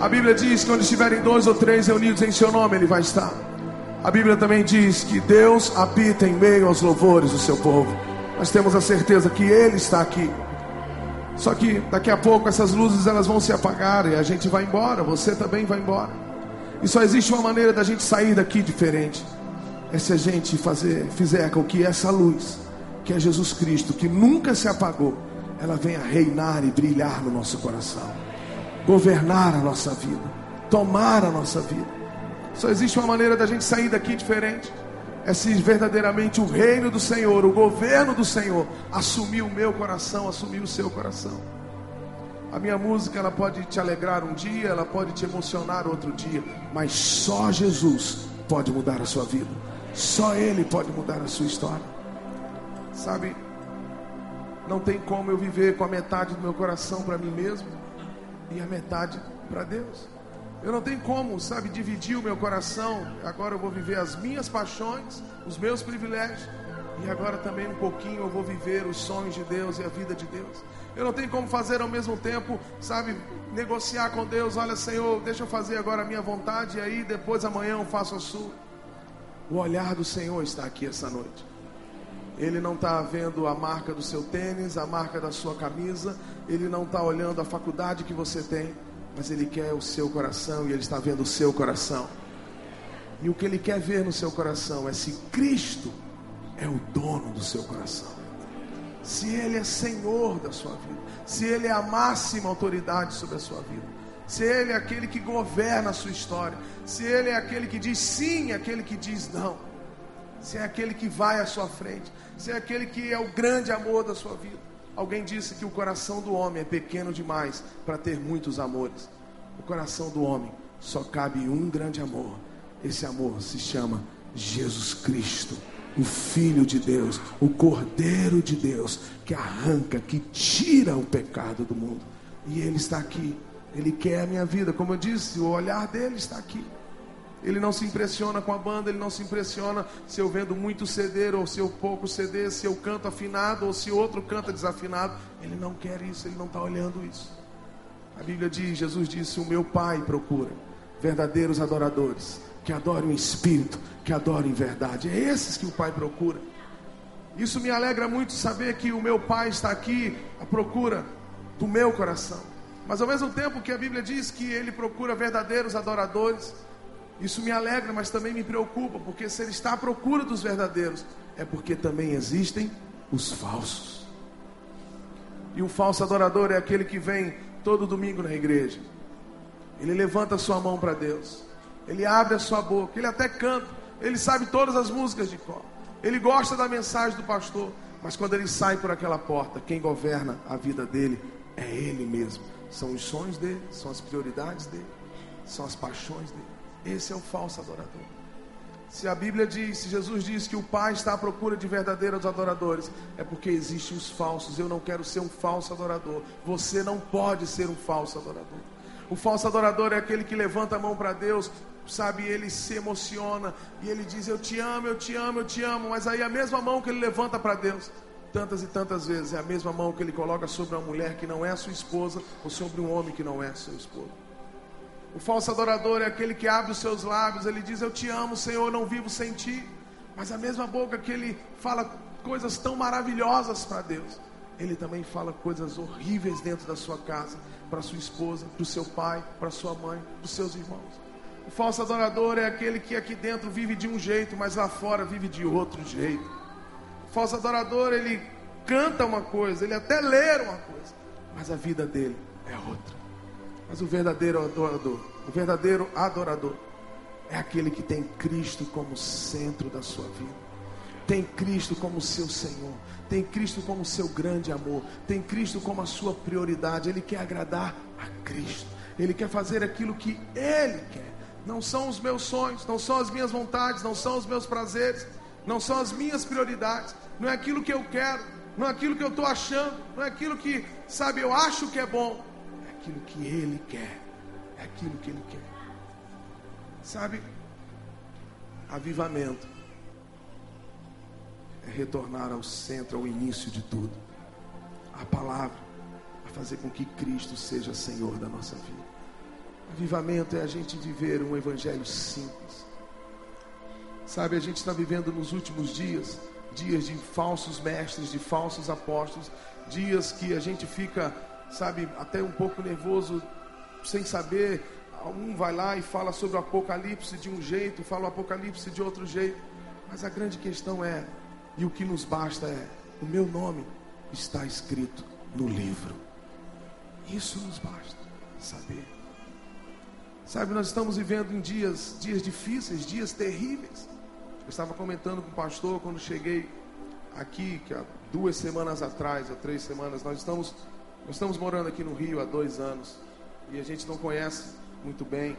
A Bíblia diz que onde estiverem dois ou três reunidos em seu nome, Ele vai estar. A Bíblia também diz que Deus habita em meio aos louvores do seu povo. Nós temos a certeza que Ele está aqui. Só que daqui a pouco essas luzes elas vão se apagar e a gente vai embora, você também vai embora. E só existe uma maneira da gente sair daqui diferente. É se a gente fazer, fizer com que essa luz, que é Jesus Cristo, que nunca se apagou, ela venha reinar e brilhar no nosso coração, governar a nossa vida, tomar a nossa vida. Só existe uma maneira da gente sair daqui diferente. É se verdadeiramente o reino do Senhor, o governo do Senhor, assumir o meu coração, assumir o seu coração. A minha música ela pode te alegrar um dia, ela pode te emocionar outro dia, mas só Jesus pode mudar a sua vida. Só Ele pode mudar a sua história. Sabe? Não tem como eu viver com a metade do meu coração para mim mesmo e a metade para Deus. Eu não tenho como, sabe, dividir o meu coração. Agora eu vou viver as minhas paixões, os meus privilégios. E agora também um pouquinho eu vou viver os sonhos de Deus e a vida de Deus. Eu não tenho como fazer ao mesmo tempo, sabe, negociar com Deus. Olha, Senhor, deixa eu fazer agora a minha vontade e aí depois amanhã eu faço a sua. O olhar do Senhor está aqui essa noite. Ele não está vendo a marca do seu tênis, a marca da sua camisa. Ele não está olhando a faculdade que você tem mas Ele quer o seu coração e Ele está vendo o seu coração. E o que Ele quer ver no seu coração é se Cristo é o dono do seu coração, se Ele é Senhor da sua vida, se Ele é a máxima autoridade sobre a sua vida, se Ele é aquele que governa a sua história, se Ele é aquele que diz sim, aquele que diz não, se é aquele que vai à sua frente, se é aquele que é o grande amor da sua vida. Alguém disse que o coração do homem é pequeno demais para ter muitos amores. O coração do homem só cabe um grande amor. Esse amor se chama Jesus Cristo, o Filho de Deus, o Cordeiro de Deus, que arranca, que tira o pecado do mundo. E Ele está aqui. Ele quer a minha vida. Como eu disse, o olhar dele está aqui. Ele não se impressiona com a banda, ele não se impressiona se eu vendo muito CD ou se eu pouco CD, se eu canto afinado ou se outro canta desafinado. Ele não quer isso, ele não está olhando isso. A Bíblia diz, Jesus disse: O meu Pai procura verdadeiros adoradores, que adorem o Espírito, que adorem verdade. É esses que o Pai procura. Isso me alegra muito saber que o meu Pai está aqui à procura do meu coração. Mas ao mesmo tempo que a Bíblia diz que Ele procura verdadeiros adoradores, isso me alegra, mas também me preocupa, porque se ele está à procura dos verdadeiros, é porque também existem os falsos. E um falso adorador é aquele que vem todo domingo na igreja. Ele levanta a sua mão para Deus. Ele abre a sua boca, ele até canta, ele sabe todas as músicas de cor. Ele gosta da mensagem do pastor, mas quando ele sai por aquela porta, quem governa a vida dele é ele mesmo. São os sonhos dele, são as prioridades dele, são as paixões dele. Esse é o falso adorador. Se a Bíblia diz, se Jesus diz que o Pai está à procura de verdadeiros adoradores, é porque existem os falsos. Eu não quero ser um falso adorador. Você não pode ser um falso adorador. O falso adorador é aquele que levanta a mão para Deus, sabe, ele se emociona e ele diz: Eu te amo, eu te amo, eu te amo. Mas aí a mesma mão que ele levanta para Deus, tantas e tantas vezes, é a mesma mão que ele coloca sobre uma mulher que não é sua esposa ou sobre um homem que não é seu esposo. O falso adorador é aquele que abre os seus lábios, ele diz: Eu te amo, Senhor, não vivo sem ti. Mas a mesma boca que ele fala coisas tão maravilhosas para Deus, ele também fala coisas horríveis dentro da sua casa, para sua esposa, para o seu pai, para sua mãe, para os seus irmãos. O falso adorador é aquele que aqui dentro vive de um jeito, mas lá fora vive de outro jeito. O falso adorador, ele canta uma coisa, ele até lê uma coisa, mas a vida dele é outra. Mas o verdadeiro adorador, o verdadeiro adorador, é aquele que tem Cristo como centro da sua vida. Tem Cristo como seu Senhor, tem Cristo como seu grande amor, tem Cristo como a sua prioridade. Ele quer agradar a Cristo, ele quer fazer aquilo que ele quer. Não são os meus sonhos, não são as minhas vontades, não são os meus prazeres, não são as minhas prioridades, não é aquilo que eu quero, não é aquilo que eu estou achando, não é aquilo que, sabe, eu acho que é bom, aquilo que Ele quer. É aquilo que Ele quer. Sabe? Avivamento é retornar ao centro, ao início de tudo. A palavra, a fazer com que Cristo seja Senhor da nossa vida. Avivamento é a gente viver um evangelho simples. Sabe, a gente está vivendo nos últimos dias, dias de falsos mestres, de falsos apóstolos, dias que a gente fica, sabe, até um pouco nervoso, sem saber. Um vai lá e fala sobre o Apocalipse de um jeito, fala o Apocalipse de outro jeito. Mas a grande questão é, e o que nos basta é, o meu nome está escrito no livro. Isso nos basta saber. Sabe, nós estamos vivendo em dias, dias difíceis, dias terríveis. Eu estava comentando com o pastor quando cheguei aqui, que há duas semanas atrás, ou três semanas, nós estamos, nós estamos morando aqui no Rio há dois anos e a gente não conhece muito bem.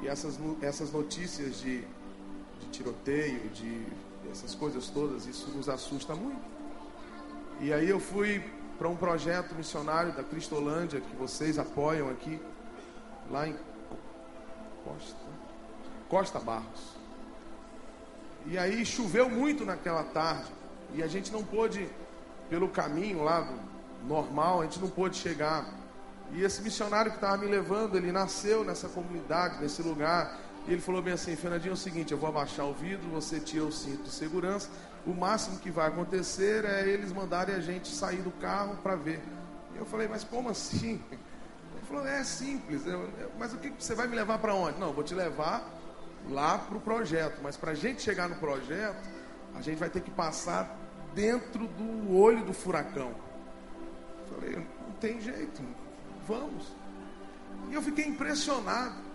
E essas, essas notícias de, de tiroteio, de essas coisas todas, isso nos assusta muito. E aí eu fui para um projeto missionário da Cristolândia, que vocês apoiam aqui, lá em Costa, Costa Barros. E aí choveu muito naquela tarde. E a gente não pôde, pelo caminho lá do normal, a gente não pôde chegar. E esse missionário que estava me levando, ele nasceu nessa comunidade, nesse lugar. E ele falou bem assim, Fernandinho, é o seguinte, eu vou abaixar o vidro, você tira o cinto de segurança. O máximo que vai acontecer é eles mandarem a gente sair do carro para ver. E eu falei, mas como assim? Ele falou, é simples. Mas o que você vai me levar para onde? Não, vou te levar lá para o projeto. Mas para a gente chegar no projeto, a gente vai ter que passar dentro do olho do furacão. Falei, não tem jeito, vamos. E eu fiquei impressionado.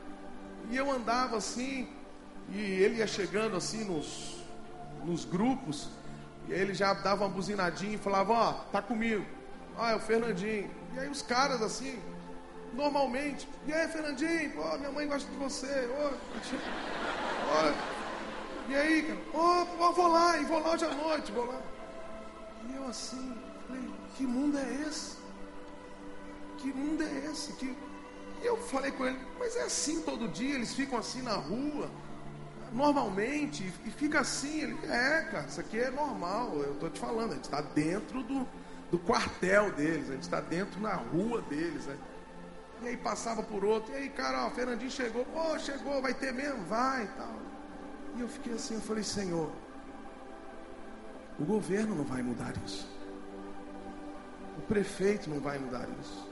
E eu andava assim, e ele ia chegando assim nos, nos grupos, e aí ele já dava uma buzinadinha e falava, ó, oh, tá comigo. Ah, é o Fernandinho. E aí os caras assim, normalmente. E aí, Fernandinho, pô, minha mãe gosta de você. Ó, e aí, cara, oh, vou lá, e vou lá hoje à noite, vou lá. E eu assim, que mundo é esse? Que mundo é esse? Que... Eu falei com ele, mas é assim todo dia, eles ficam assim na rua, normalmente, e fica assim. Ele, é, cara, isso aqui é normal, eu estou te falando, a gente está dentro do, do quartel deles, a gente está dentro na rua deles, né? E aí passava por outro, e aí, cara, ó, Fernandinho chegou, pô, chegou, vai ter mesmo? Vai e tal. E eu fiquei assim, eu falei, Senhor, o governo não vai mudar isso. Prefeito não vai mudar isso.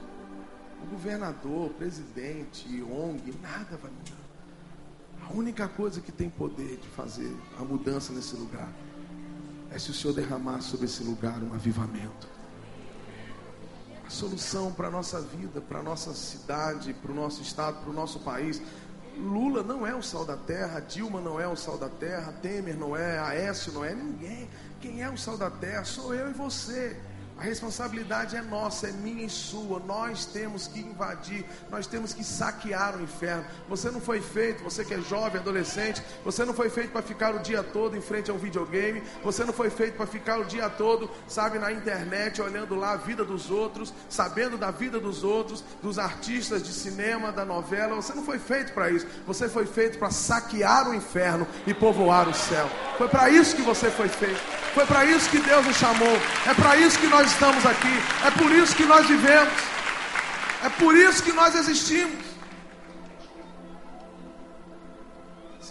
O governador, o presidente, ONG, nada vai mudar. A única coisa que tem poder de fazer a mudança nesse lugar é se o Senhor derramar sobre esse lugar um avivamento a solução para a nossa vida, para a nossa cidade, para o nosso estado, para o nosso país. Lula não é o sal da terra, Dilma não é o sal da terra, Temer não é, Aécio não é, ninguém. Quem é o sal da terra sou eu e você. A responsabilidade é nossa, é minha e sua. Nós temos que invadir, nós temos que saquear o inferno. Você não foi feito, você que é jovem, adolescente, você não foi feito para ficar o dia todo em frente a um videogame. Você não foi feito para ficar o dia todo, sabe, na internet, olhando lá a vida dos outros, sabendo da vida dos outros, dos artistas de cinema, da novela. Você não foi feito para isso. Você foi feito para saquear o inferno e povoar o céu. Foi para isso que você foi feito. Foi para isso que Deus nos chamou. É para isso que nós estamos aqui, é por isso que nós vivemos, é por isso que nós existimos.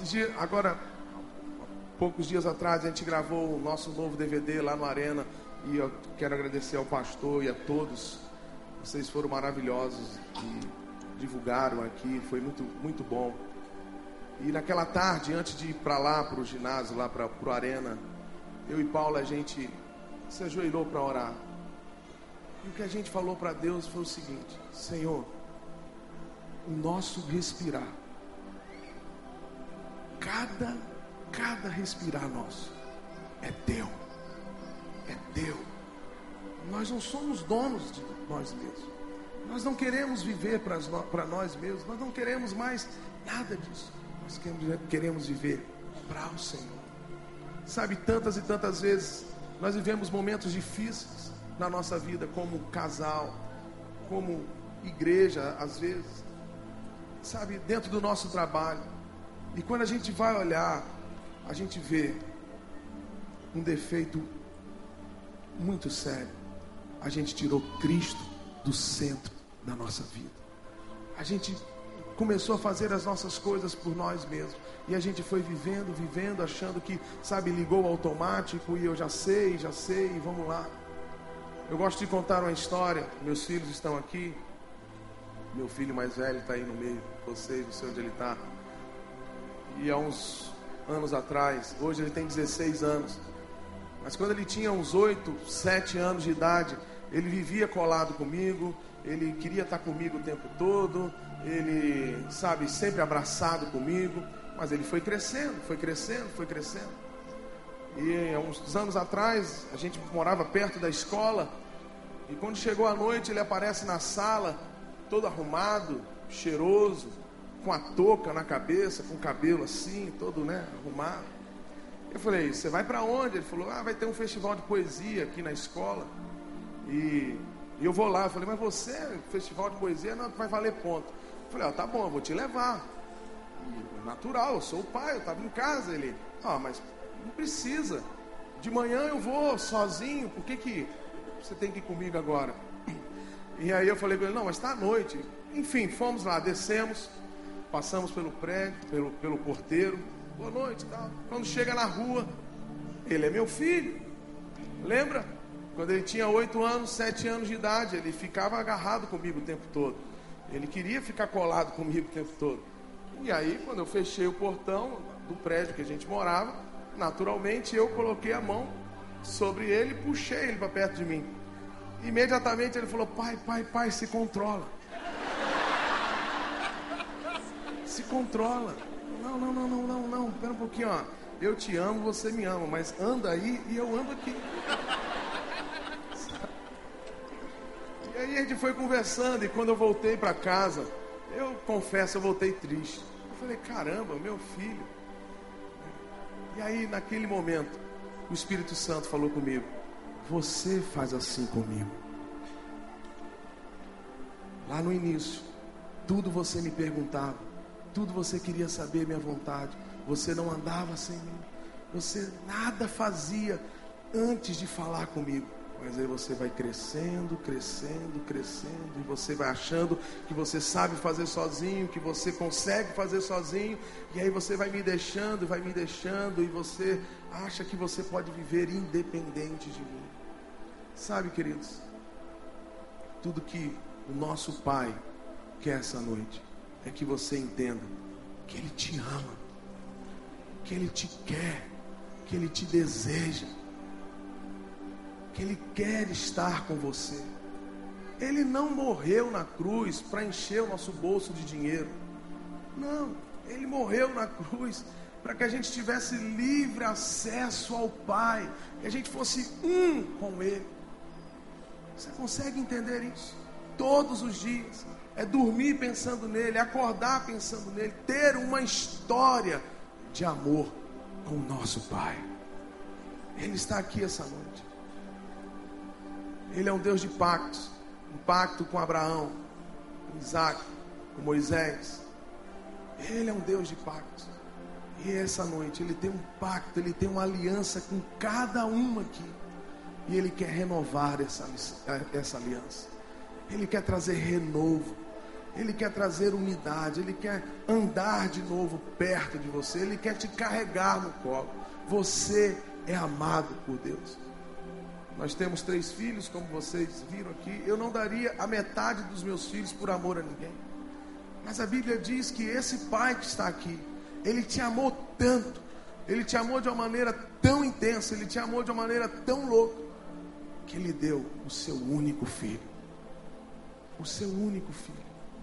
Dias, agora, poucos dias atrás, a gente gravou o nosso novo DVD lá no Arena e eu quero agradecer ao pastor e a todos. Vocês foram maravilhosos e divulgaram aqui, foi muito, muito bom. E naquela tarde, antes de ir para lá, para o ginásio, lá para o Arena, eu e Paulo, a gente se ajoelhou para orar. E o que a gente falou para Deus foi o seguinte: Senhor, o nosso respirar, cada, cada respirar nosso, é teu, é teu. Nós não somos donos de nós mesmos. Nós não queremos viver para nós mesmos. Nós não queremos mais nada disso. Nós queremos, queremos viver para o Senhor. Sabe, tantas e tantas vezes nós vivemos momentos difíceis na nossa vida como casal, como igreja, às vezes, sabe, dentro do nosso trabalho. E quando a gente vai olhar, a gente vê um defeito muito sério. A gente tirou Cristo do centro da nossa vida. A gente começou a fazer as nossas coisas por nós mesmos. E a gente foi vivendo, vivendo, achando que, sabe, ligou automático e eu já sei, já sei, vamos lá. Eu gosto de contar uma história. Meus filhos estão aqui. Meu filho mais velho está aí no meio vocês, não sei onde ele está. E há uns anos atrás, hoje ele tem 16 anos. Mas quando ele tinha uns 8, 7 anos de idade, ele vivia colado comigo, ele queria estar comigo o tempo todo, ele, sabe, sempre abraçado comigo. Mas ele foi crescendo, foi crescendo, foi crescendo. E há uns anos atrás, a gente morava perto da escola. E quando chegou a noite, ele aparece na sala, todo arrumado, cheiroso, com a touca na cabeça, com o cabelo assim, todo né, arrumado. Eu falei, você vai para onde? Ele falou, ah, vai ter um festival de poesia aqui na escola. E, e eu vou lá. Eu falei, mas você, festival de poesia, não, vai valer ponto. Eu falei, ó, tá bom, eu vou te levar natural, eu sou o pai, eu estava em casa. Ele, ah, mas não precisa. De manhã eu vou sozinho, por que, que você tem que ir comigo agora? E aí eu falei com ele, não, mas está à noite. Enfim, fomos lá, descemos, passamos pelo prédio, pelo, pelo porteiro, boa noite, tal. Quando chega na rua, ele é meu filho. Lembra? Quando ele tinha oito anos, sete anos de idade, ele ficava agarrado comigo o tempo todo. Ele queria ficar colado comigo o tempo todo. E aí, quando eu fechei o portão do prédio que a gente morava, naturalmente eu coloquei a mão sobre ele e puxei ele para perto de mim. Imediatamente ele falou: Pai, pai, pai, se controla. Se controla. Não, não, não, não, não, não. Espera um pouquinho, ó. Eu te amo, você me ama, mas anda aí e eu ando aqui. Aí a gente foi conversando e quando eu voltei para casa, eu confesso, eu voltei triste. Eu falei, caramba, meu filho. E aí, naquele momento, o Espírito Santo falou comigo: Você faz assim comigo. Lá no início, tudo você me perguntava, tudo você queria saber minha vontade. Você não andava sem mim, você nada fazia antes de falar comigo. Mas aí você vai crescendo, crescendo, crescendo, e você vai achando que você sabe fazer sozinho, que você consegue fazer sozinho, e aí você vai me deixando, vai me deixando, e você acha que você pode viver independente de mim. Sabe, queridos, tudo que o nosso Pai quer essa noite é que você entenda que Ele te ama, que Ele te quer, que Ele te deseja que Ele quer estar com você. Ele não morreu na cruz para encher o nosso bolso de dinheiro. Não, Ele morreu na cruz para que a gente tivesse livre acesso ao Pai, que a gente fosse um com Ele. Você consegue entender isso? Todos os dias. É dormir pensando nele, acordar pensando nele, ter uma história de amor com o nosso Pai. Ele está aqui essa noite. Ele é um Deus de pactos. Um pacto com Abraão, com Isaac, com Moisés. Ele é um Deus de pactos. E essa noite ele tem um pacto, ele tem uma aliança com cada uma aqui. E ele quer renovar essa, essa aliança. Ele quer trazer renovo. Ele quer trazer unidade. Ele quer andar de novo perto de você. Ele quer te carregar no colo. Você é amado por Deus. Nós temos três filhos, como vocês viram aqui. Eu não daria a metade dos meus filhos por amor a ninguém. Mas a Bíblia diz que esse pai que está aqui, ele te amou tanto, ele te amou de uma maneira tão intensa, ele te amou de uma maneira tão louca, que ele deu o seu único filho. O seu único filho,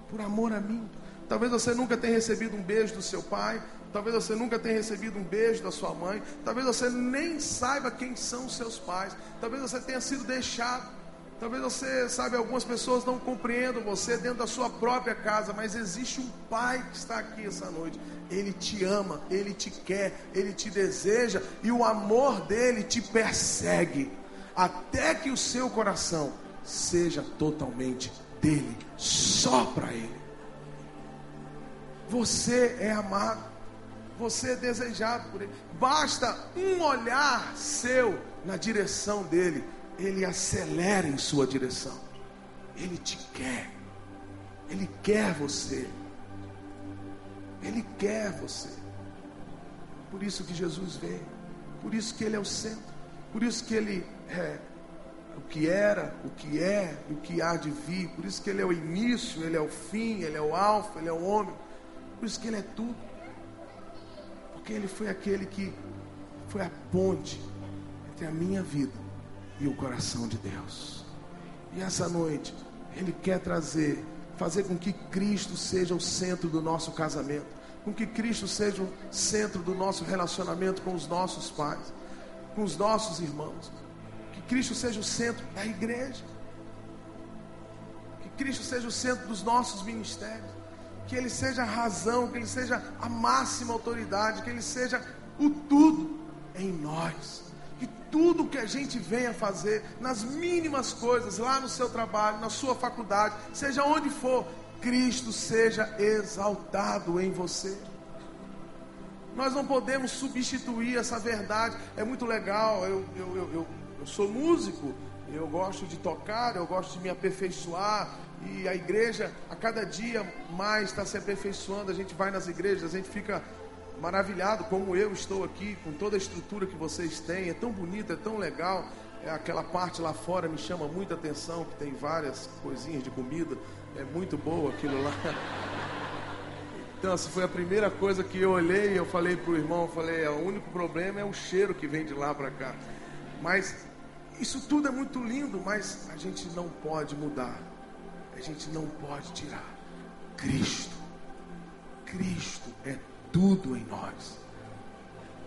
por amor a mim. Talvez você nunca tenha recebido um beijo do seu pai, Talvez você nunca tenha recebido um beijo da sua mãe. Talvez você nem saiba quem são os seus pais. Talvez você tenha sido deixado. Talvez você, sabe, algumas pessoas não compreendam você dentro da sua própria casa, mas existe um pai que está aqui essa noite. Ele te ama, ele te quer, ele te deseja e o amor dele te persegue até que o seu coração seja totalmente dele, só para ele. Você é amado você é desejado por Ele. Basta um olhar seu na direção dele, ele acelera em sua direção. Ele te quer. Ele quer você. Ele quer você. Por isso que Jesus veio. Por isso que Ele é o centro. Por isso que Ele é o que era, o que é e o que há de vir. Por isso que Ele é o início, Ele é o fim, Ele é o alfa, Ele é o homem. Por isso que Ele é tudo. Porque Ele foi aquele que foi a ponte entre a minha vida e o coração de Deus. E essa noite, Ele quer trazer, fazer com que Cristo seja o centro do nosso casamento, com que Cristo seja o centro do nosso relacionamento com os nossos pais, com os nossos irmãos, que Cristo seja o centro da igreja, que Cristo seja o centro dos nossos ministérios, que Ele seja a razão, que Ele seja a máxima autoridade, que Ele seja o tudo em nós tudo que a gente venha fazer, nas mínimas coisas, lá no seu trabalho, na sua faculdade, seja onde for, Cristo seja exaltado em você. Nós não podemos substituir essa verdade. É muito legal. Eu, eu, eu, eu sou músico, eu gosto de tocar, eu gosto de me aperfeiçoar. E a igreja, a cada dia mais, está se aperfeiçoando. A gente vai nas igrejas, a gente fica maravilhado como eu estou aqui, com toda a estrutura que vocês têm. É tão bonito, é tão legal. É, aquela parte lá fora me chama muita atenção, que tem várias coisinhas de comida. É muito boa aquilo lá. Então, essa foi a primeira coisa que eu olhei e eu falei para o irmão, eu falei, o único problema é o cheiro que vem de lá para cá. Mas isso tudo é muito lindo, mas a gente não pode mudar. A gente não pode tirar. Cristo. Cristo é tudo em nós.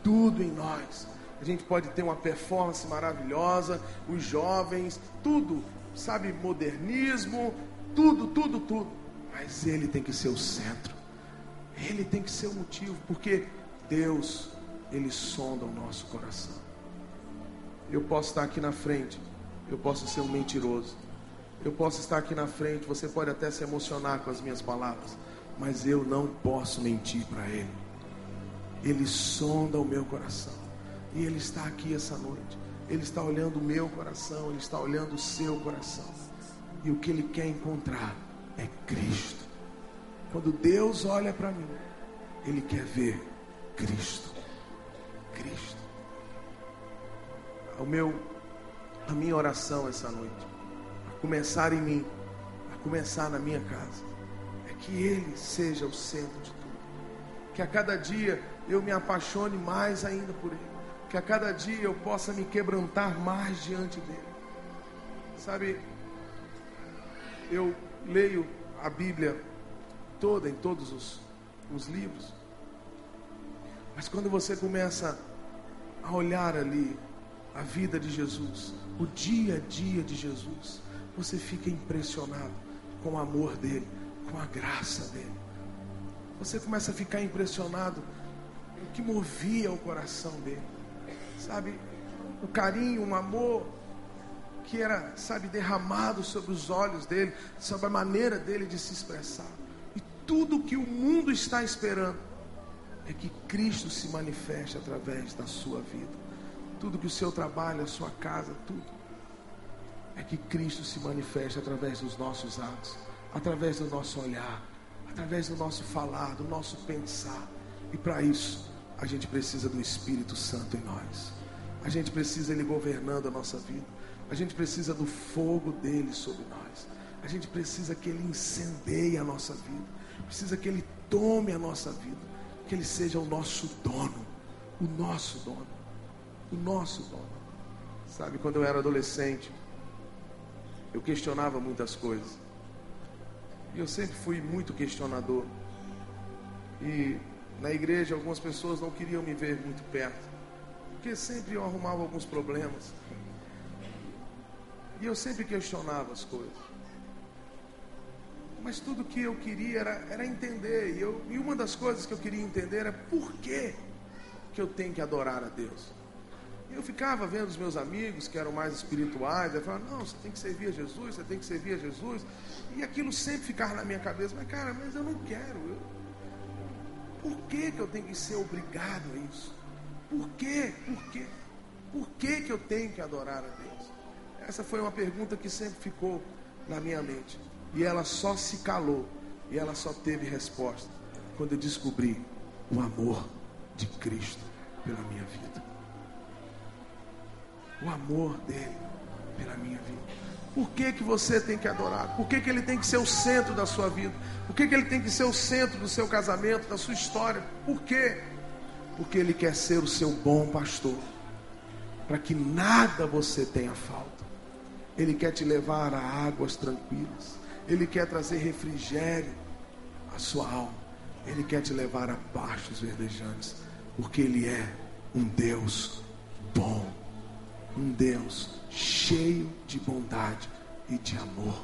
Tudo em nós. A gente pode ter uma performance maravilhosa, os jovens, tudo, sabe, modernismo, tudo, tudo, tudo. Mas ele tem que ser o centro. Ele tem que ser o motivo, porque Deus, ele sonda o nosso coração. Eu posso estar aqui na frente, eu posso ser um mentiroso. Eu posso estar aqui na frente, você pode até se emocionar com as minhas palavras mas eu não posso mentir para Ele. Ele sonda o meu coração, e Ele está aqui essa noite. Ele está olhando o meu coração, Ele está olhando o seu coração, e o que Ele quer encontrar é Cristo. Quando Deus olha para mim, Ele quer ver Cristo. Cristo. O meu, a minha oração essa noite, começar em mim, a começar na minha casa que Ele seja o centro de tudo. Que a cada dia eu me apaixone mais ainda por Ele. Que a cada dia eu possa me quebrantar mais diante dEle. Sabe, eu leio a Bíblia toda, em todos os, os livros. Mas quando você começa a olhar ali a vida de Jesus, o dia a dia de Jesus, você fica impressionado com o amor dele com a graça dele. Você começa a ficar impressionado o que movia o coração dele. Sabe, o carinho, o amor que era, sabe, derramado sobre os olhos dele, sobre a maneira dele de se expressar. E tudo que o mundo está esperando é que Cristo se manifeste através da sua vida. Tudo que o seu trabalho, a sua casa, tudo é que Cristo se manifeste através dos nossos atos através do nosso olhar, através do nosso falar, do nosso pensar. E para isso, a gente precisa do Espírito Santo em nós. A gente precisa ele governando a nossa vida. A gente precisa do fogo dele sobre nós. A gente precisa que ele incendeie a nossa vida. Precisa que ele tome a nossa vida. Que ele seja o nosso dono. O nosso dono. O nosso dono. Sabe, quando eu era adolescente, eu questionava muitas coisas. E eu sempre fui muito questionador. E na igreja algumas pessoas não queriam me ver muito perto. Porque sempre eu arrumava alguns problemas. E eu sempre questionava as coisas. Mas tudo que eu queria era, era entender. E, eu, e uma das coisas que eu queria entender era por que, que eu tenho que adorar a Deus. E eu ficava vendo os meus amigos que eram mais espirituais, eu falava, não, você tem que servir a Jesus, você tem que servir a Jesus. E aquilo sempre ficava na minha cabeça, mas cara, mas eu não quero. Eu... Por que, que eu tenho que ser obrigado a isso? Por quê? Por quê? Por que, que eu tenho que adorar a Deus? Essa foi uma pergunta que sempre ficou na minha mente. E ela só se calou. E ela só teve resposta quando eu descobri o amor de Cristo pela minha vida. O amor dele pela minha vida. Por que, que você tem que adorar? Por que, que ele tem que ser o centro da sua vida? Por que, que ele tem que ser o centro do seu casamento, da sua história? Por quê? Porque ele quer ser o seu bom pastor. Para que nada você tenha falta. Ele quer te levar a águas tranquilas. Ele quer trazer refrigério à sua alma. Ele quer te levar a pastos verdejantes. Porque Ele é um Deus bom. Um Deus cheio de bondade e de amor.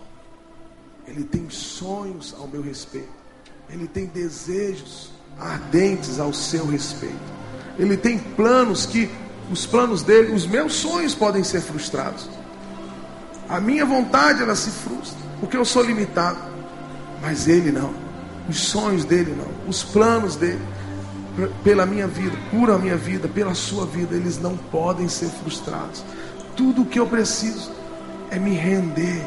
Ele tem sonhos ao meu respeito. Ele tem desejos ardentes ao seu respeito. Ele tem planos que os planos dele, os meus sonhos podem ser frustrados. A minha vontade ela se frustra, porque eu sou limitado. Mas ele não. Os sonhos dele não. Os planos dele pela minha vida, por a minha vida, pela sua vida, eles não podem ser frustrados. Tudo o que eu preciso é me render,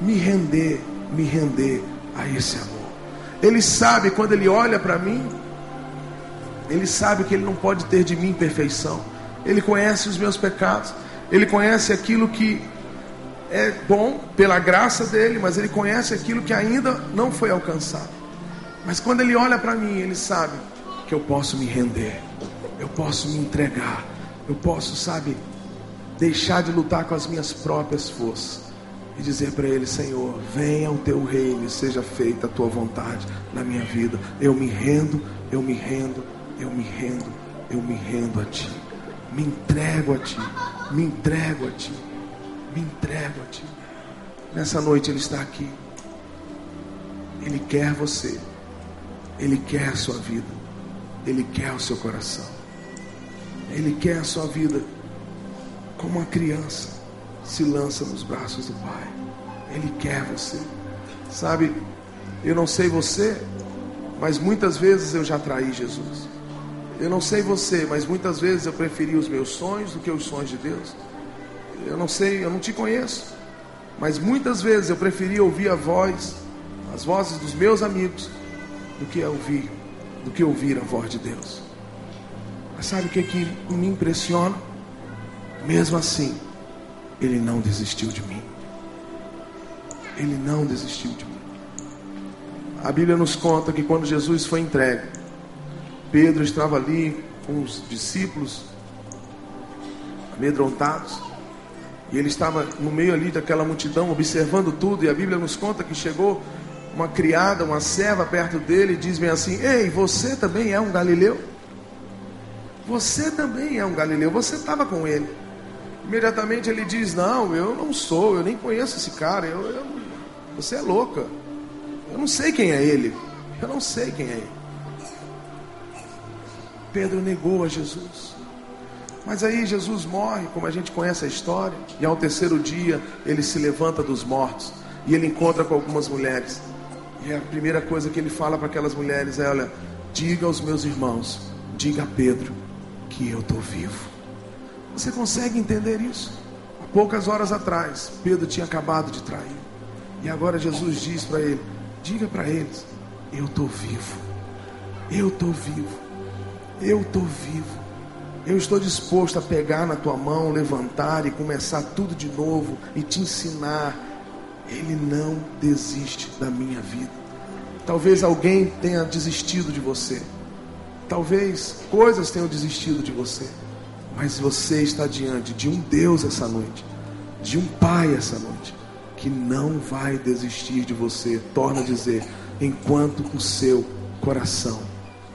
me render, me render a esse amor. Ele sabe quando ele olha para mim, ele sabe que ele não pode ter de mim perfeição. Ele conhece os meus pecados, ele conhece aquilo que é bom pela graça dele, mas ele conhece aquilo que ainda não foi alcançado. Mas quando ele olha para mim, ele sabe que eu posso me render, eu posso me entregar, eu posso, sabe, deixar de lutar com as minhas próprias forças e dizer para ele: Senhor, venha o teu reino e seja feita a tua vontade na minha vida. Eu me rendo, eu me rendo, eu me rendo, eu me rendo a ti. Me entrego a ti, me entrego a ti, me entrego a ti. Nessa noite ele está aqui. Ele quer você. Ele quer a sua vida. Ele quer o seu coração. Ele quer a sua vida como uma criança se lança nos braços do Pai. Ele quer você. Sabe, eu não sei você, mas muitas vezes eu já traí Jesus. Eu não sei você, mas muitas vezes eu preferi os meus sonhos do que os sonhos de Deus. Eu não sei, eu não te conheço, mas muitas vezes eu preferi ouvir a voz, as vozes dos meus amigos, do que ouvir, do que ouvir a voz de Deus. Mas sabe o que, que me impressiona? Mesmo assim, ele não desistiu de mim. Ele não desistiu de mim. A Bíblia nos conta que quando Jesus foi entregue, Pedro estava ali com os discípulos amedrontados. E ele estava no meio ali daquela multidão, observando tudo. E a Bíblia nos conta que chegou uma criada, uma serva perto dele, e diz bem assim: Ei, você também é um galileu? Você também é um galileu, você estava com ele. Imediatamente ele diz: Não, eu não sou, eu nem conheço esse cara, eu, eu, você é louca. Eu não sei quem é ele. Eu não sei quem é ele. Pedro negou a Jesus. Mas aí Jesus morre, como a gente conhece a história, e ao terceiro dia ele se levanta dos mortos e ele encontra com algumas mulheres. E a primeira coisa que ele fala para aquelas mulheres é: Olha, diga aos meus irmãos, diga a Pedro que eu estou vivo. Você consegue entender isso? Há poucas horas atrás, Pedro tinha acabado de trair. E agora Jesus diz para ele: Diga para eles, eu estou vivo. Eu estou vivo. Eu estou vivo. Eu estou disposto a pegar na tua mão, levantar e começar tudo de novo e te ensinar. Ele não desiste da minha vida. Talvez alguém tenha desistido de você. Talvez coisas tenham desistido de você. Mas você está diante de um Deus essa noite, de um Pai essa noite, que não vai desistir de você. Torna a dizer, enquanto o seu coração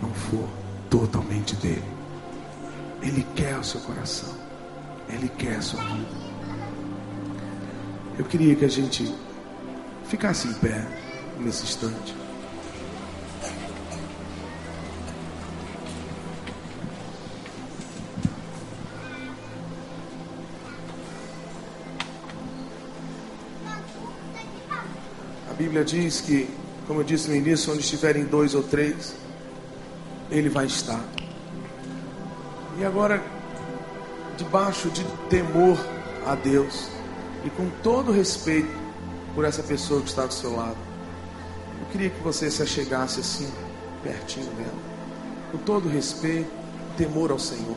não for totalmente dele. Ele quer o seu coração. Ele quer a sua vida. Eu queria que a gente ficasse em pé nesse instante. A Bíblia diz que, como eu disse no início, onde estiverem dois ou três, Ele vai estar. E agora, debaixo de temor a Deus e com todo respeito, por essa pessoa que está do seu lado. Eu queria que você se achegasse assim, pertinho dela, com todo respeito, temor ao Senhor.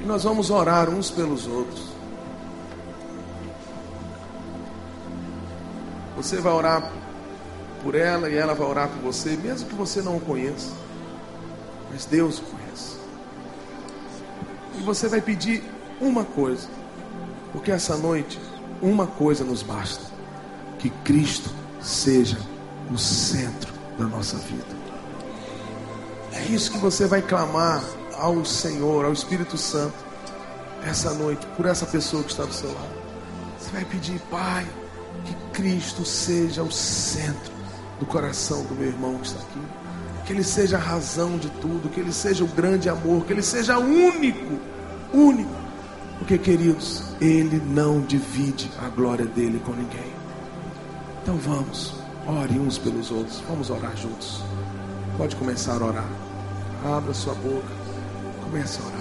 E nós vamos orar uns pelos outros. Você vai orar por ela e ela vai orar por você, mesmo que você não o conheça. Mas Deus o conhece. E você vai pedir uma coisa, porque essa noite uma coisa nos basta: que Cristo seja o centro da nossa vida. É isso que você vai clamar ao Senhor, ao Espírito Santo, essa noite, por essa pessoa que está do seu lado. Você vai pedir, Pai, que Cristo seja o centro do coração do meu irmão que está aqui. Que Ele seja a razão de tudo, que Ele seja o grande amor, que Ele seja único, único. Porque, queridos, Ele não divide a glória dele com ninguém. Então vamos, ore uns pelos outros, vamos orar juntos. Pode começar a orar. Abra sua boca, comece a orar.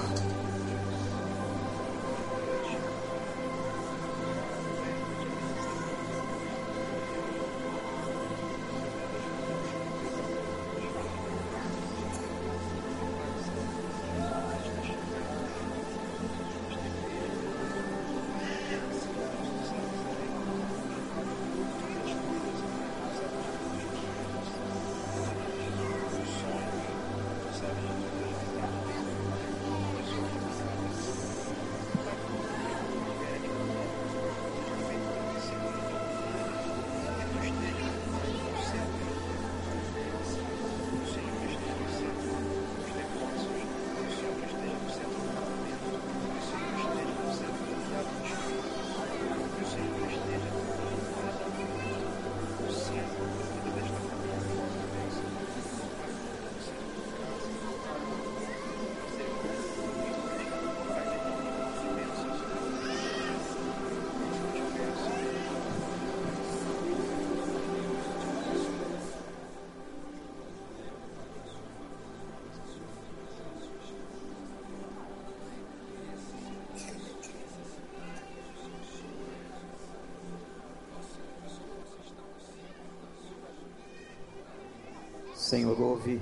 Senhor, ouve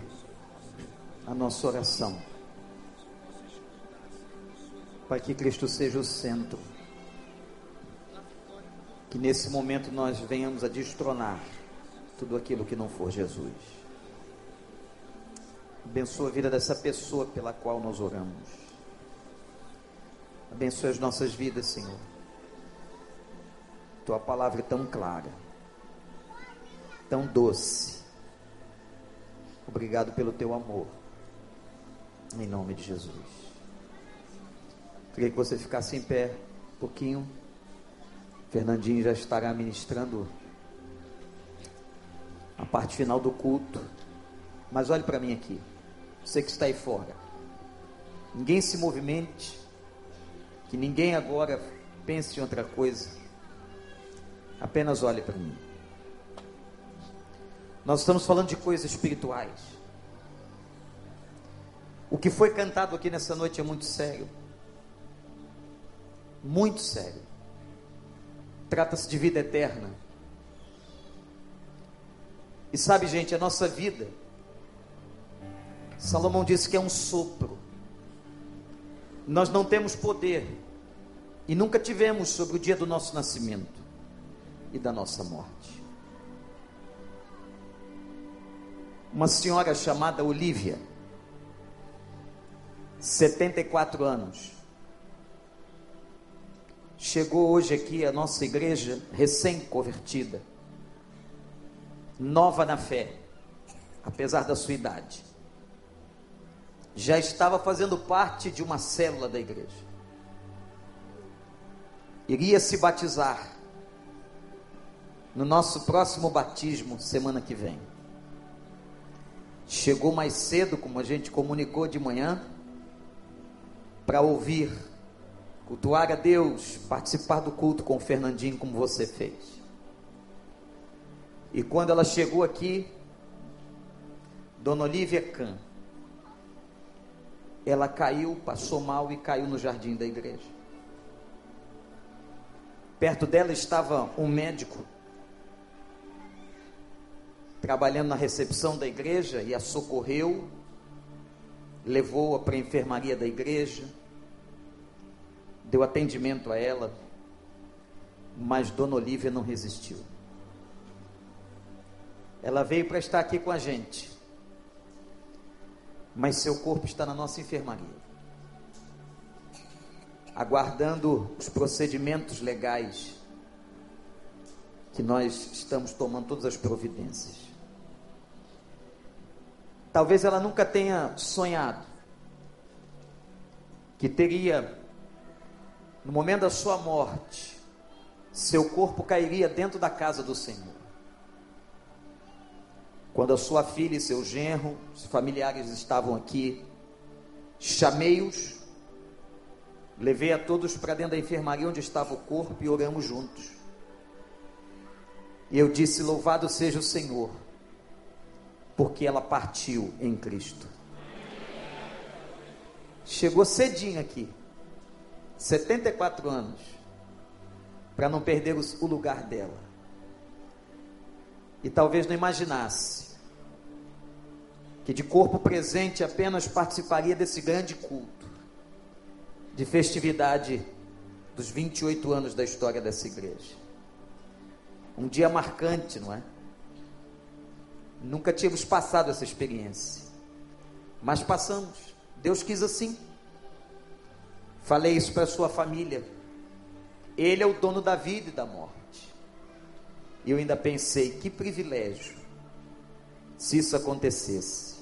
a nossa oração. Para que Cristo seja o centro. Que nesse momento nós venhamos a destronar tudo aquilo que não for Jesus. Abençoa a vida dessa pessoa pela qual nós oramos. Abençoa as nossas vidas, Senhor. Tua palavra é tão clara, tão doce Obrigado pelo teu amor. Em nome de Jesus. Queria que você ficasse em pé um pouquinho. Fernandinho já estará ministrando a parte final do culto. Mas olhe para mim aqui. Você que está aí fora. Ninguém se movimente. Que ninguém agora pense em outra coisa. Apenas olhe para mim. Nós estamos falando de coisas espirituais. O que foi cantado aqui nessa noite é muito sério. Muito sério. Trata-se de vida eterna. E sabe, gente, a nossa vida, Salomão disse que é um sopro. Nós não temos poder e nunca tivemos sobre o dia do nosso nascimento e da nossa morte. Uma senhora chamada Olivia, 74 anos, chegou hoje aqui à nossa igreja recém-convertida, nova na fé, apesar da sua idade. Já estava fazendo parte de uma célula da igreja. Iria se batizar no nosso próximo batismo semana que vem. Chegou mais cedo, como a gente comunicou de manhã, para ouvir, cultuar a Deus, participar do culto com o Fernandinho, como você fez. E quando ela chegou aqui, Dona Olivia Kahn, ela caiu, passou mal e caiu no jardim da igreja. Perto dela estava um médico trabalhando na recepção da igreja e a socorreu, levou-a para a enfermaria da igreja, deu atendimento a ela, mas Dona Olívia não resistiu. Ela veio para estar aqui com a gente, mas seu corpo está na nossa enfermaria aguardando os procedimentos legais que nós estamos tomando todas as providências. Talvez ela nunca tenha sonhado que teria, no momento da sua morte, seu corpo cairia dentro da casa do Senhor. Quando a sua filha e seu genro, os familiares estavam aqui, chamei-os Levei a todos para dentro da enfermaria onde estava o corpo e oramos juntos. E eu disse: Louvado seja o Senhor, porque ela partiu em Cristo. Chegou cedinho aqui, 74 anos, para não perder o lugar dela. E talvez não imaginasse que de corpo presente apenas participaria desse grande culto de festividade dos 28 anos da história dessa igreja. Um dia marcante, não é? Nunca tínhamos passado essa experiência, mas passamos. Deus quis assim. Falei isso para sua família. Ele é o dono da vida e da morte. E eu ainda pensei, que privilégio se isso acontecesse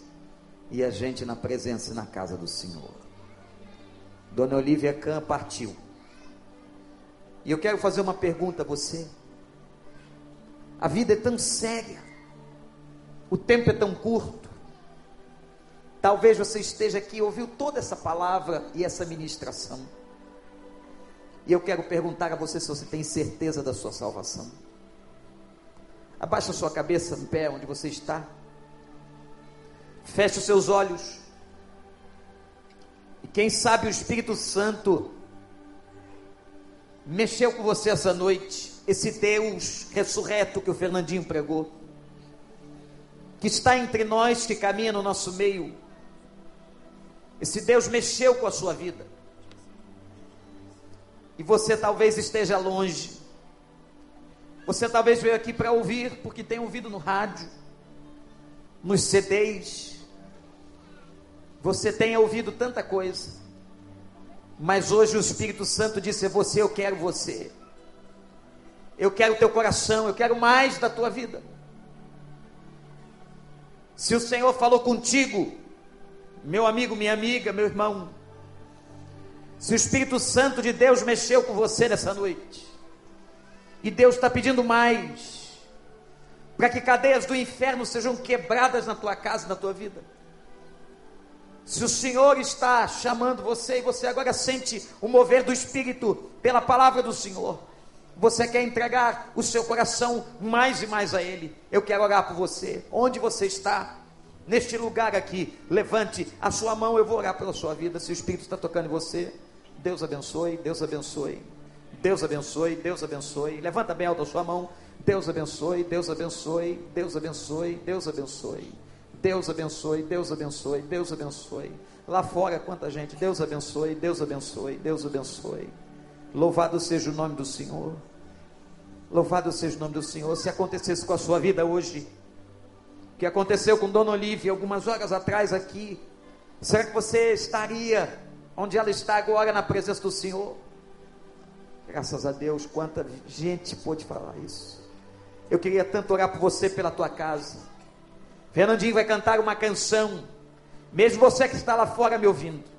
e a gente na presença e na casa do Senhor. Dona Olivia Kahn partiu. E eu quero fazer uma pergunta a você. A vida é tão séria, o tempo é tão curto. Talvez você esteja aqui ouviu toda essa palavra e essa ministração. E eu quero perguntar a você se você tem certeza da sua salvação. Abaixa a sua cabeça em pé onde você está. Feche os seus olhos. E quem sabe o Espírito Santo mexeu com você essa noite, esse Deus ressurreto que o Fernandinho pregou, que está entre nós, que caminha no nosso meio. Esse Deus mexeu com a sua vida. E você talvez esteja longe. Você talvez veio aqui para ouvir, porque tem ouvido no rádio, nos CDs, você tem ouvido tanta coisa, mas hoje o Espírito Santo disse: Você, eu quero você. Eu quero o teu coração, eu quero mais da tua vida. Se o Senhor falou contigo, meu amigo, minha amiga, meu irmão, se o Espírito Santo de Deus mexeu com você nessa noite, e Deus está pedindo mais, para que cadeias do inferno sejam quebradas na tua casa, na tua vida. Se o Senhor está chamando você e você agora sente o mover do Espírito pela palavra do Senhor, você quer entregar o seu coração mais e mais a Ele, eu quero orar por você. Onde você está? Neste lugar aqui, levante a sua mão, eu vou orar pela sua vida. Se o Espírito está tocando em você, Deus abençoe, Deus abençoe, Deus abençoe, Deus abençoe. Levanta bem alto a sua mão, Deus abençoe, Deus abençoe, Deus abençoe, Deus abençoe. Deus abençoe, Deus abençoe, Deus abençoe. Lá fora, quanta gente, Deus abençoe, Deus abençoe, Deus abençoe. Louvado seja o nome do Senhor. Louvado seja o nome do Senhor. Se acontecesse com a sua vida hoje, o que aconteceu com Dona Olivia algumas horas atrás aqui, será que você estaria onde ela está agora na presença do Senhor? Graças a Deus, quanta gente pôde falar isso. Eu queria tanto orar por você pela tua casa. Fernandinho vai cantar uma canção, mesmo você que está lá fora me ouvindo.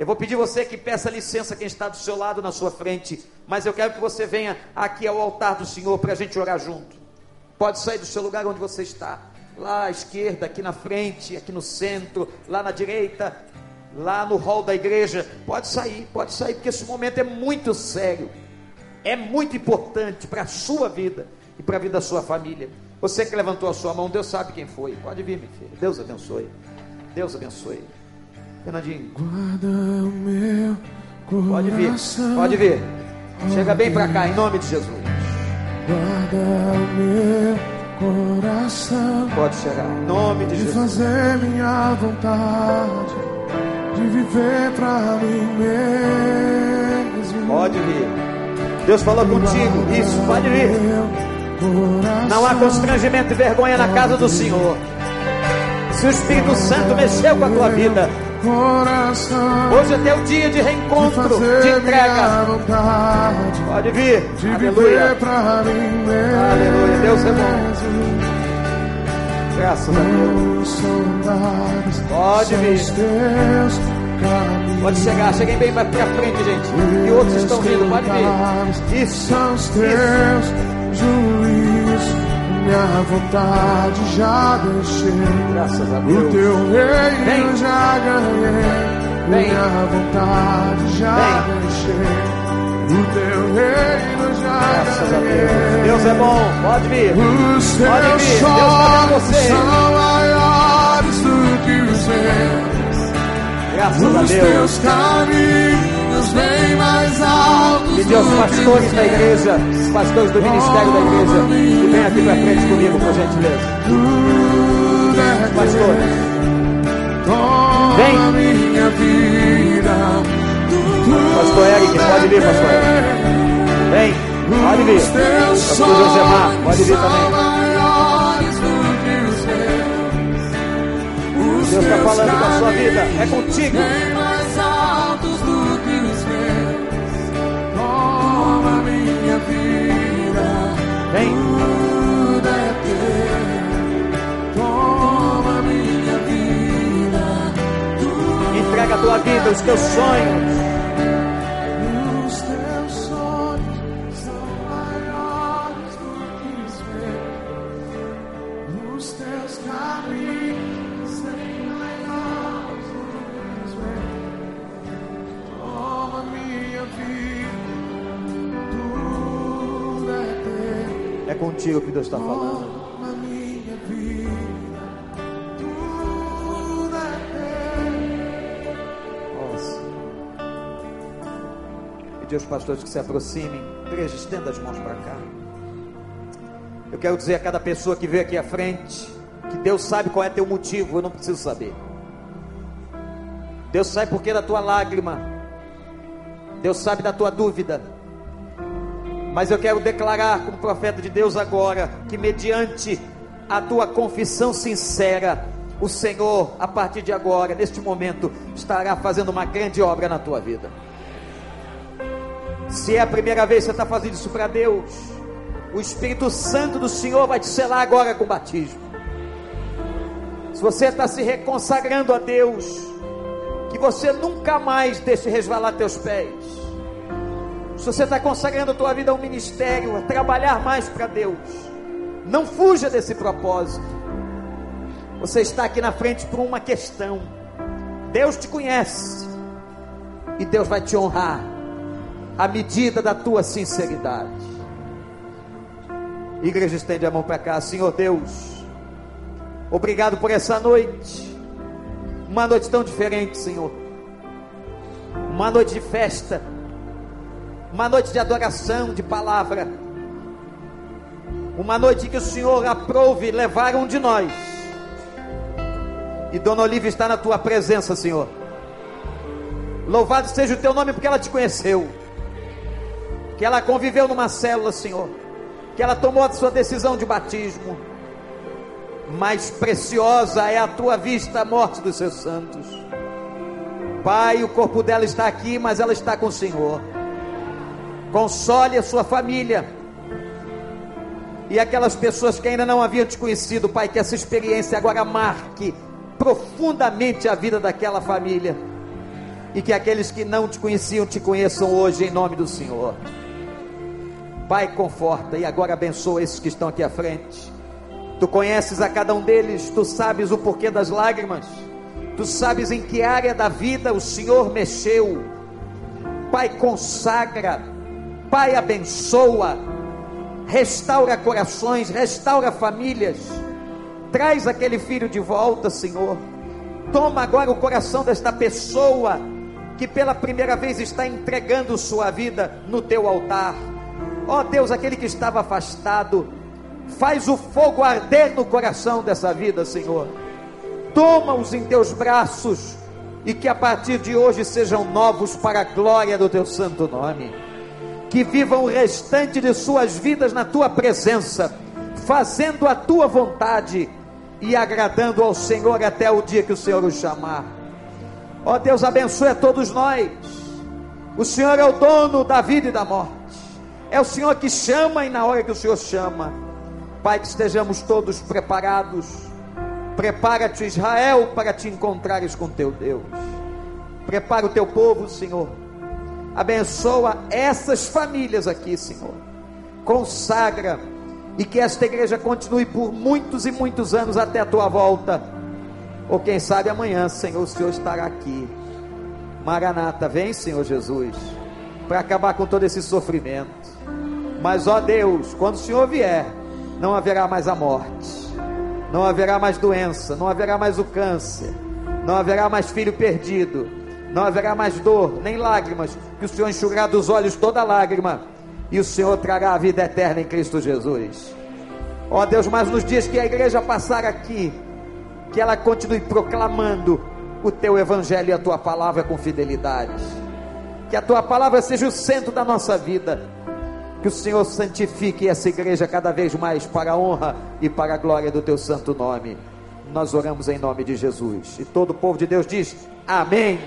Eu vou pedir você que peça licença quem está do seu lado, na sua frente, mas eu quero que você venha aqui ao altar do Senhor para a gente orar junto. Pode sair do seu lugar onde você está, lá à esquerda, aqui na frente, aqui no centro, lá na direita, lá no hall da igreja. Pode sair, pode sair, porque esse momento é muito sério, é muito importante para a sua vida e para a vida da sua família. Você que levantou a sua mão, Deus sabe quem foi. Pode vir, meu filho. Deus abençoe. Deus abençoe. Fernandinho. Guarda o meu coração. Pode vir. Pode vir. Chega bem para cá, em nome de Jesus. Guarda o meu coração. Pode chegar, em nome de De Jesus. fazer minha vontade. De viver pra mim mesmo. Pode vir. Deus falou contigo. Isso, pode vir. Não há constrangimento e vergonha na casa do Senhor. Se o Espírito Santo mexeu com a tua vida, Coração. hoje é teu dia de reencontro, de fazer entrega. vontade. Pode vir. De Aleluia. Aleluia. Deus é bom. Graças a Deus. Pode vir. Pode chegar. Cheguem bem mais pra frente, gente. E outros estão vindo. Pode vir. Isso. Isso. Minha vontade já deixei. Graças a O Deus. teu reino Vem. já ganhei. Vem. Minha vontade já Vem. deixei. O teu reino já Graças a ganhei. Deus. Deus é bom. Pode vir. Os Pode vir. Deus tá você. são maiores do que os meus. Graças a Os Deus. teus caminhos Pedir aos pastores da igreja, pastores do ministério da igreja, que venham aqui pra frente comigo, por gentileza. É Pastores. Vem. Pastor Eric, pode vir, pastor Eric. Vem, pode vir. Pastor Josemar, pode vir também. Deus está falando da sua vida, é contigo. Vida, tudo é teu. É contigo que Deus está falando. Pedir aos pastores que se aproximem. Igreja, estenda as mãos para cá. Eu quero dizer a cada pessoa que veio aqui à frente que Deus sabe qual é teu motivo, eu não preciso saber. Deus sabe por que da tua lágrima. Deus sabe da tua dúvida. Mas eu quero declarar como profeta de Deus agora que mediante a tua confissão sincera, o Senhor, a partir de agora, neste momento, estará fazendo uma grande obra na tua vida. Se é a primeira vez que você está fazendo isso para Deus, o Espírito Santo do Senhor vai te selar agora com o batismo. Se você está se reconsagrando a Deus, que você nunca mais deixe resvalar teus pés. Se você está consagrando a tua vida ao ministério, a trabalhar mais para Deus, não fuja desse propósito. Você está aqui na frente por uma questão. Deus te conhece e Deus vai te honrar à medida da tua sinceridade. Igreja, estende a mão para cá, Senhor Deus. Obrigado por essa noite. Uma noite tão diferente, Senhor. Uma noite de festa. Uma noite de adoração, de palavra. Uma noite que o Senhor aprove levar um de nós. E Dona Olivia está na tua presença, Senhor. Louvado seja o teu nome porque ela te conheceu. Que ela conviveu numa célula, Senhor. Que ela tomou a sua decisão de batismo. Mais preciosa é a tua vista a morte dos seus santos. Pai, o corpo dela está aqui, mas ela está com o Senhor. Console a sua família. E aquelas pessoas que ainda não haviam te conhecido, Pai, que essa experiência agora marque profundamente a vida daquela família. E que aqueles que não te conheciam te conheçam hoje em nome do Senhor. Pai, conforta e agora abençoa esses que estão aqui à frente. Tu conheces a cada um deles, tu sabes o porquê das lágrimas, tu sabes em que área da vida o Senhor mexeu. Pai, consagra, Pai, abençoa, restaura corações, restaura famílias, traz aquele filho de volta, Senhor. Toma agora o coração desta pessoa que pela primeira vez está entregando sua vida no teu altar. Ó Deus, aquele que estava afastado, faz o fogo arder no coração dessa vida, Senhor. Toma-os em teus braços e que a partir de hoje sejam novos para a glória do teu santo nome. Que vivam o restante de suas vidas na tua presença, fazendo a tua vontade e agradando ao Senhor até o dia que o Senhor os chamar. Ó Deus, abençoe a todos nós. O Senhor é o dono da vida e da morte. É o Senhor que chama e na hora que o Senhor chama. Pai, que estejamos todos preparados. Prepara-te, Israel, para te encontrares com teu Deus. Prepara o teu povo, Senhor. Abençoa essas famílias aqui, Senhor. Consagra e que esta igreja continue por muitos e muitos anos até a tua volta. Ou quem sabe amanhã, Senhor, o Senhor estará aqui. Maranata, vem, Senhor Jesus, para acabar com todo esse sofrimento. Mas, ó Deus, quando o Senhor vier, não haverá mais a morte, não haverá mais doença, não haverá mais o câncer, não haverá mais filho perdido, não haverá mais dor, nem lágrimas, que o Senhor enxugará dos olhos toda lágrima e o Senhor trará a vida eterna em Cristo Jesus. Ó Deus, mas nos dias que a igreja passar aqui, que ela continue proclamando o teu evangelho e a tua palavra com fidelidade. Que a tua palavra seja o centro da nossa vida. Que o Senhor santifique essa igreja cada vez mais para a honra e para a glória do teu santo nome. Nós oramos em nome de Jesus. E todo o povo de Deus diz: Amém.